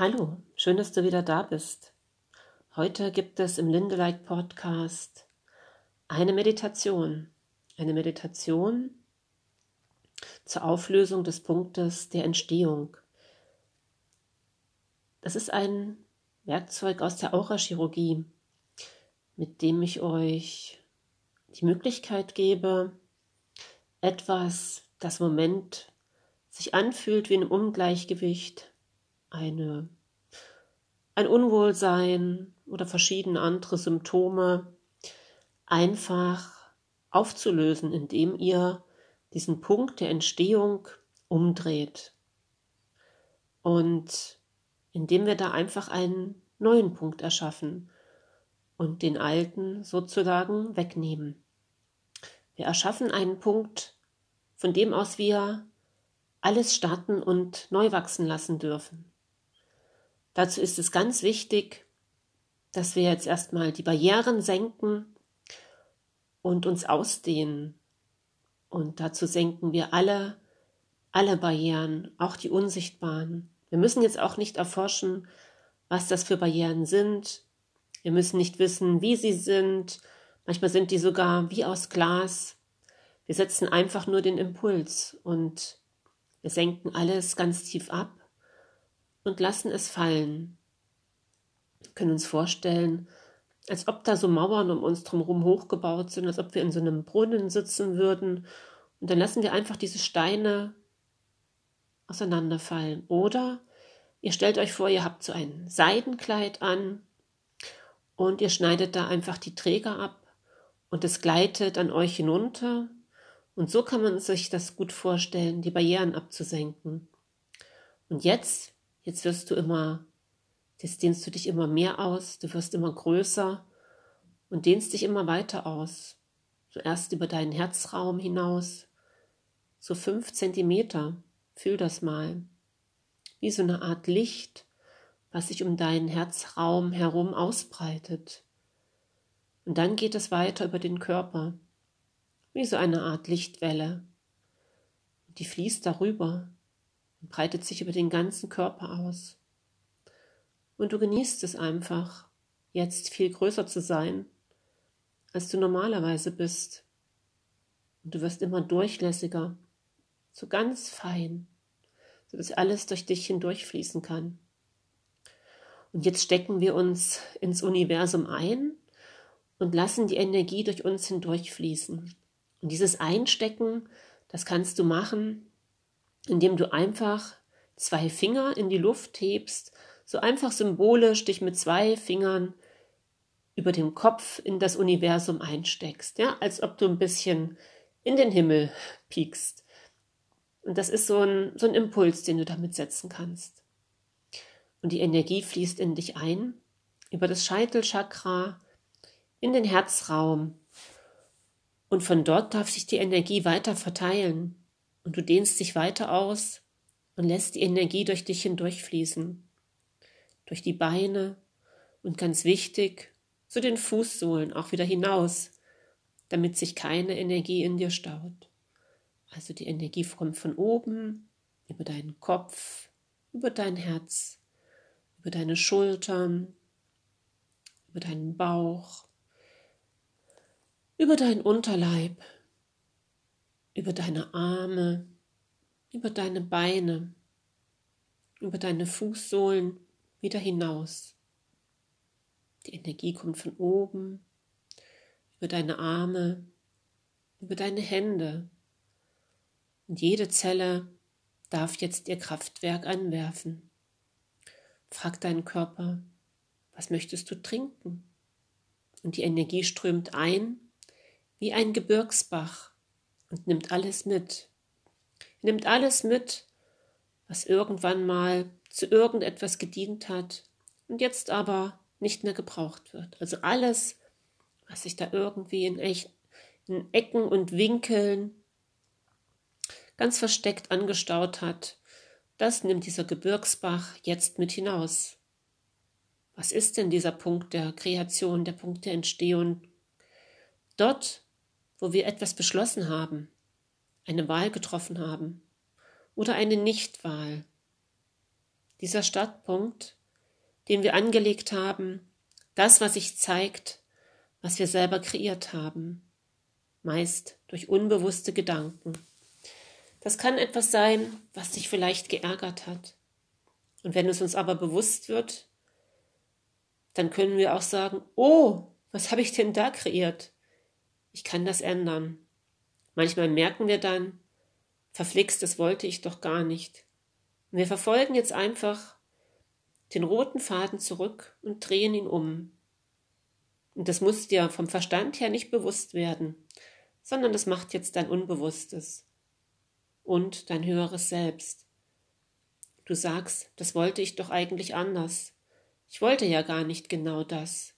Hallo, schön, dass du wieder da bist. Heute gibt es im Lindelike Podcast eine Meditation. Eine Meditation zur Auflösung des Punktes der Entstehung. Das ist ein Werkzeug aus der Aurachirurgie, mit dem ich euch die Möglichkeit gebe, etwas, das im Moment sich anfühlt wie ein Ungleichgewicht, eine, ein Unwohlsein oder verschiedene andere Symptome einfach aufzulösen, indem ihr diesen Punkt der Entstehung umdreht. Und indem wir da einfach einen neuen Punkt erschaffen und den alten sozusagen wegnehmen. Wir erschaffen einen Punkt, von dem aus wir alles starten und neu wachsen lassen dürfen. Dazu ist es ganz wichtig, dass wir jetzt erstmal die Barrieren senken und uns ausdehnen. Und dazu senken wir alle, alle Barrieren, auch die unsichtbaren. Wir müssen jetzt auch nicht erforschen, was das für Barrieren sind. Wir müssen nicht wissen, wie sie sind. Manchmal sind die sogar wie aus Glas. Wir setzen einfach nur den Impuls und wir senken alles ganz tief ab und lassen es fallen. Wir können uns vorstellen, als ob da so Mauern um uns drumherum hochgebaut sind, als ob wir in so einem Brunnen sitzen würden. Und dann lassen wir einfach diese Steine auseinanderfallen. Oder ihr stellt euch vor, ihr habt so ein Seidenkleid an und ihr schneidet da einfach die Träger ab und es gleitet an euch hinunter. Und so kann man sich das gut vorstellen, die Barrieren abzusenken. Und jetzt Jetzt wirst du immer, jetzt dehnst du dich immer mehr aus, du wirst immer größer und dehnst dich immer weiter aus. Zuerst über deinen Herzraum hinaus, so fünf Zentimeter. Fühl das mal. Wie so eine Art Licht, was sich um deinen Herzraum herum ausbreitet. Und dann geht es weiter über den Körper, wie so eine Art Lichtwelle. Die fließt darüber und breitet sich über den ganzen Körper aus. Und du genießt es einfach, jetzt viel größer zu sein, als du normalerweise bist. Und du wirst immer durchlässiger, so ganz fein, sodass alles durch dich hindurchfließen kann. Und jetzt stecken wir uns ins Universum ein und lassen die Energie durch uns hindurchfließen. Und dieses Einstecken, das kannst du machen, indem du einfach zwei Finger in die Luft hebst, so einfach symbolisch dich mit zwei Fingern über dem Kopf in das Universum einsteckst, ja, als ob du ein bisschen in den Himmel piekst. Und das ist so ein, so ein Impuls, den du damit setzen kannst. Und die Energie fließt in dich ein, über das Scheitelchakra, in den Herzraum. Und von dort darf sich die Energie weiter verteilen und du dehnst dich weiter aus und lässt die Energie durch dich hindurchfließen, durch die Beine und ganz wichtig, zu den Fußsohlen auch wieder hinaus, damit sich keine Energie in dir staut. Also die Energie kommt von oben, über deinen Kopf, über dein Herz, über deine Schultern, über deinen Bauch, über deinen Unterleib, über deine Arme, über deine Beine, über deine Fußsohlen wieder hinaus. Die Energie kommt von oben, über deine Arme, über deine Hände. Und jede Zelle darf jetzt ihr Kraftwerk anwerfen. Frag deinen Körper, was möchtest du trinken? Und die Energie strömt ein wie ein Gebirgsbach und nimmt alles mit. Nimmt alles mit, was irgendwann mal zu irgendetwas gedient hat und jetzt aber nicht mehr gebraucht wird. Also alles, was sich da irgendwie in, echt, in Ecken und Winkeln ganz versteckt angestaut hat, das nimmt dieser Gebirgsbach jetzt mit hinaus. Was ist denn dieser Punkt der Kreation, der Punkt der Entstehung? Dort, wo wir etwas beschlossen haben, eine Wahl getroffen haben oder eine Nichtwahl. dieser Startpunkt, den wir angelegt haben, das, was sich zeigt, was wir selber kreiert haben, meist durch unbewusste Gedanken. Das kann etwas sein, was dich vielleicht geärgert hat. Und wenn es uns aber bewusst wird, dann können wir auch sagen, oh, was habe ich denn da kreiert? Ich kann das ändern. Manchmal merken wir dann, verflixt, das wollte ich doch gar nicht. Und wir verfolgen jetzt einfach den roten Faden zurück und drehen ihn um. Und das muss dir vom Verstand her nicht bewusst werden, sondern das macht jetzt dein Unbewusstes und dein höheres Selbst. Du sagst, das wollte ich doch eigentlich anders. Ich wollte ja gar nicht genau das.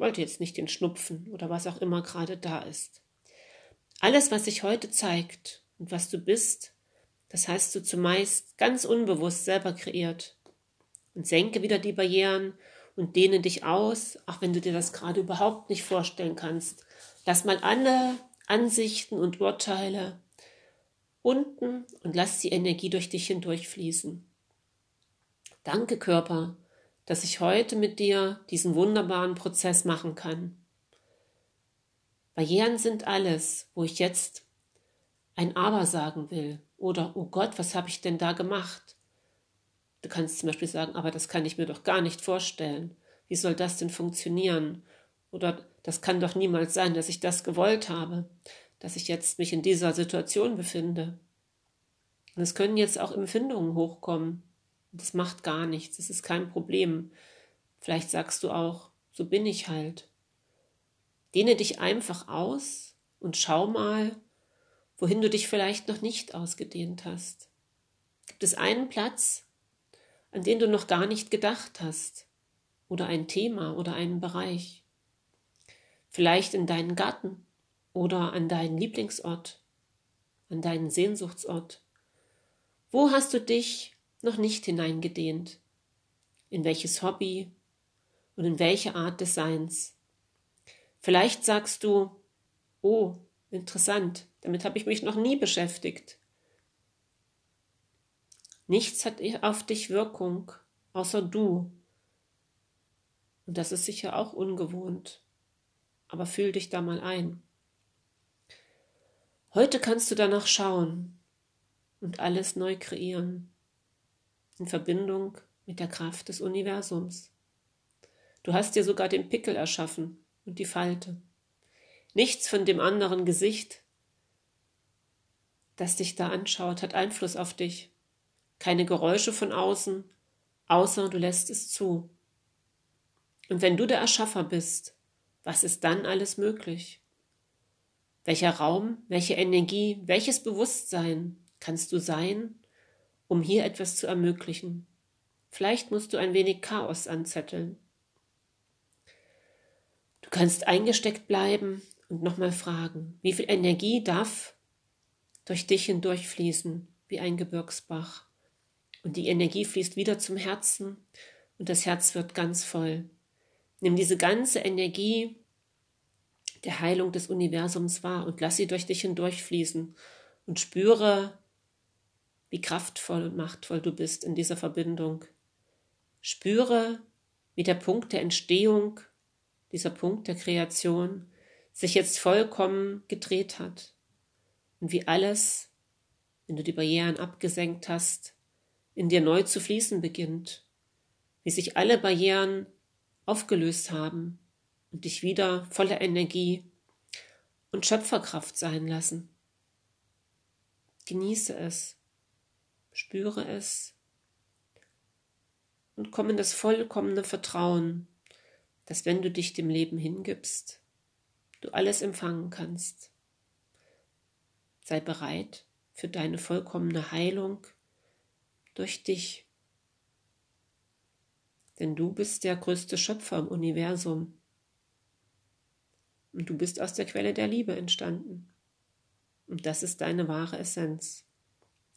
Wollte jetzt nicht den Schnupfen oder was auch immer gerade da ist. Alles, was sich heute zeigt und was du bist, das hast du zumeist ganz unbewusst selber kreiert. Und senke wieder die Barrieren und dehne dich aus, auch wenn du dir das gerade überhaupt nicht vorstellen kannst. Lass mal alle Ansichten und Urteile unten und lass die Energie durch dich hindurchfließen. Danke, Körper, dass ich heute mit dir diesen wunderbaren Prozess machen kann. Barrieren sind alles, wo ich jetzt ein Aber sagen will oder, oh Gott, was habe ich denn da gemacht? Du kannst zum Beispiel sagen, aber das kann ich mir doch gar nicht vorstellen. Wie soll das denn funktionieren? Oder das kann doch niemals sein, dass ich das gewollt habe, dass ich jetzt mich in dieser Situation befinde. Und es können jetzt auch Empfindungen hochkommen. Das macht gar nichts, das ist kein Problem. Vielleicht sagst du auch, so bin ich halt. Dehne dich einfach aus und schau mal, wohin du dich vielleicht noch nicht ausgedehnt hast. Gibt es einen Platz, an den du noch gar nicht gedacht hast? Oder ein Thema oder einen Bereich? Vielleicht in deinen Garten oder an deinen Lieblingsort, an deinen Sehnsuchtsort. Wo hast du dich noch nicht hineingedehnt? In welches Hobby und in welche Art des Seins? Vielleicht sagst du, oh, interessant, damit habe ich mich noch nie beschäftigt. Nichts hat auf dich Wirkung, außer du. Und das ist sicher auch ungewohnt. Aber fühl dich da mal ein. Heute kannst du danach schauen und alles neu kreieren. In Verbindung mit der Kraft des Universums. Du hast dir sogar den Pickel erschaffen und die Falte. Nichts von dem anderen Gesicht, das dich da anschaut, hat Einfluss auf dich. Keine Geräusche von außen, außer du lässt es zu. Und wenn du der Erschaffer bist, was ist dann alles möglich? Welcher Raum, welche Energie, welches Bewusstsein kannst du sein, um hier etwas zu ermöglichen? Vielleicht musst du ein wenig Chaos anzetteln. Du kannst eingesteckt bleiben und nochmal fragen, wie viel Energie darf durch dich hindurchfließen wie ein Gebirgsbach. Und die Energie fließt wieder zum Herzen und das Herz wird ganz voll. Nimm diese ganze Energie der Heilung des Universums wahr und lass sie durch dich hindurchfließen und spüre, wie kraftvoll und machtvoll du bist in dieser Verbindung. Spüre, wie der Punkt der Entstehung, dieser Punkt der Kreation sich jetzt vollkommen gedreht hat und wie alles, wenn du die Barrieren abgesenkt hast, in dir neu zu fließen beginnt, wie sich alle Barrieren aufgelöst haben und dich wieder voller Energie und Schöpferkraft sein lassen. Genieße es, spüre es und komm in das vollkommene Vertrauen, dass wenn du dich dem Leben hingibst, du alles empfangen kannst. Sei bereit für deine vollkommene Heilung durch dich. Denn du bist der größte Schöpfer im Universum. Und du bist aus der Quelle der Liebe entstanden. Und das ist deine wahre Essenz.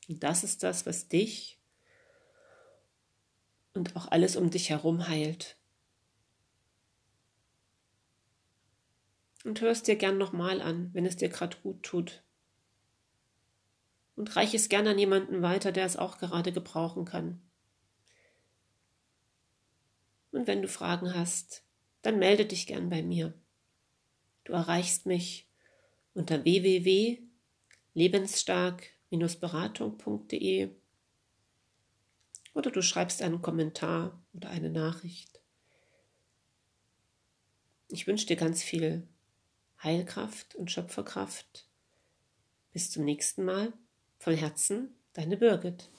Und das ist das, was dich und auch alles um dich herum heilt. Und hör es dir gern nochmal an, wenn es dir gerade gut tut. Und reich es gern an jemanden weiter, der es auch gerade gebrauchen kann. Und wenn du Fragen hast, dann melde dich gern bei mir. Du erreichst mich unter www.lebensstark-beratung.de oder du schreibst einen Kommentar oder eine Nachricht. Ich wünsche dir ganz viel Heilkraft und Schöpferkraft. Bis zum nächsten Mal. Von Herzen, deine Birgit.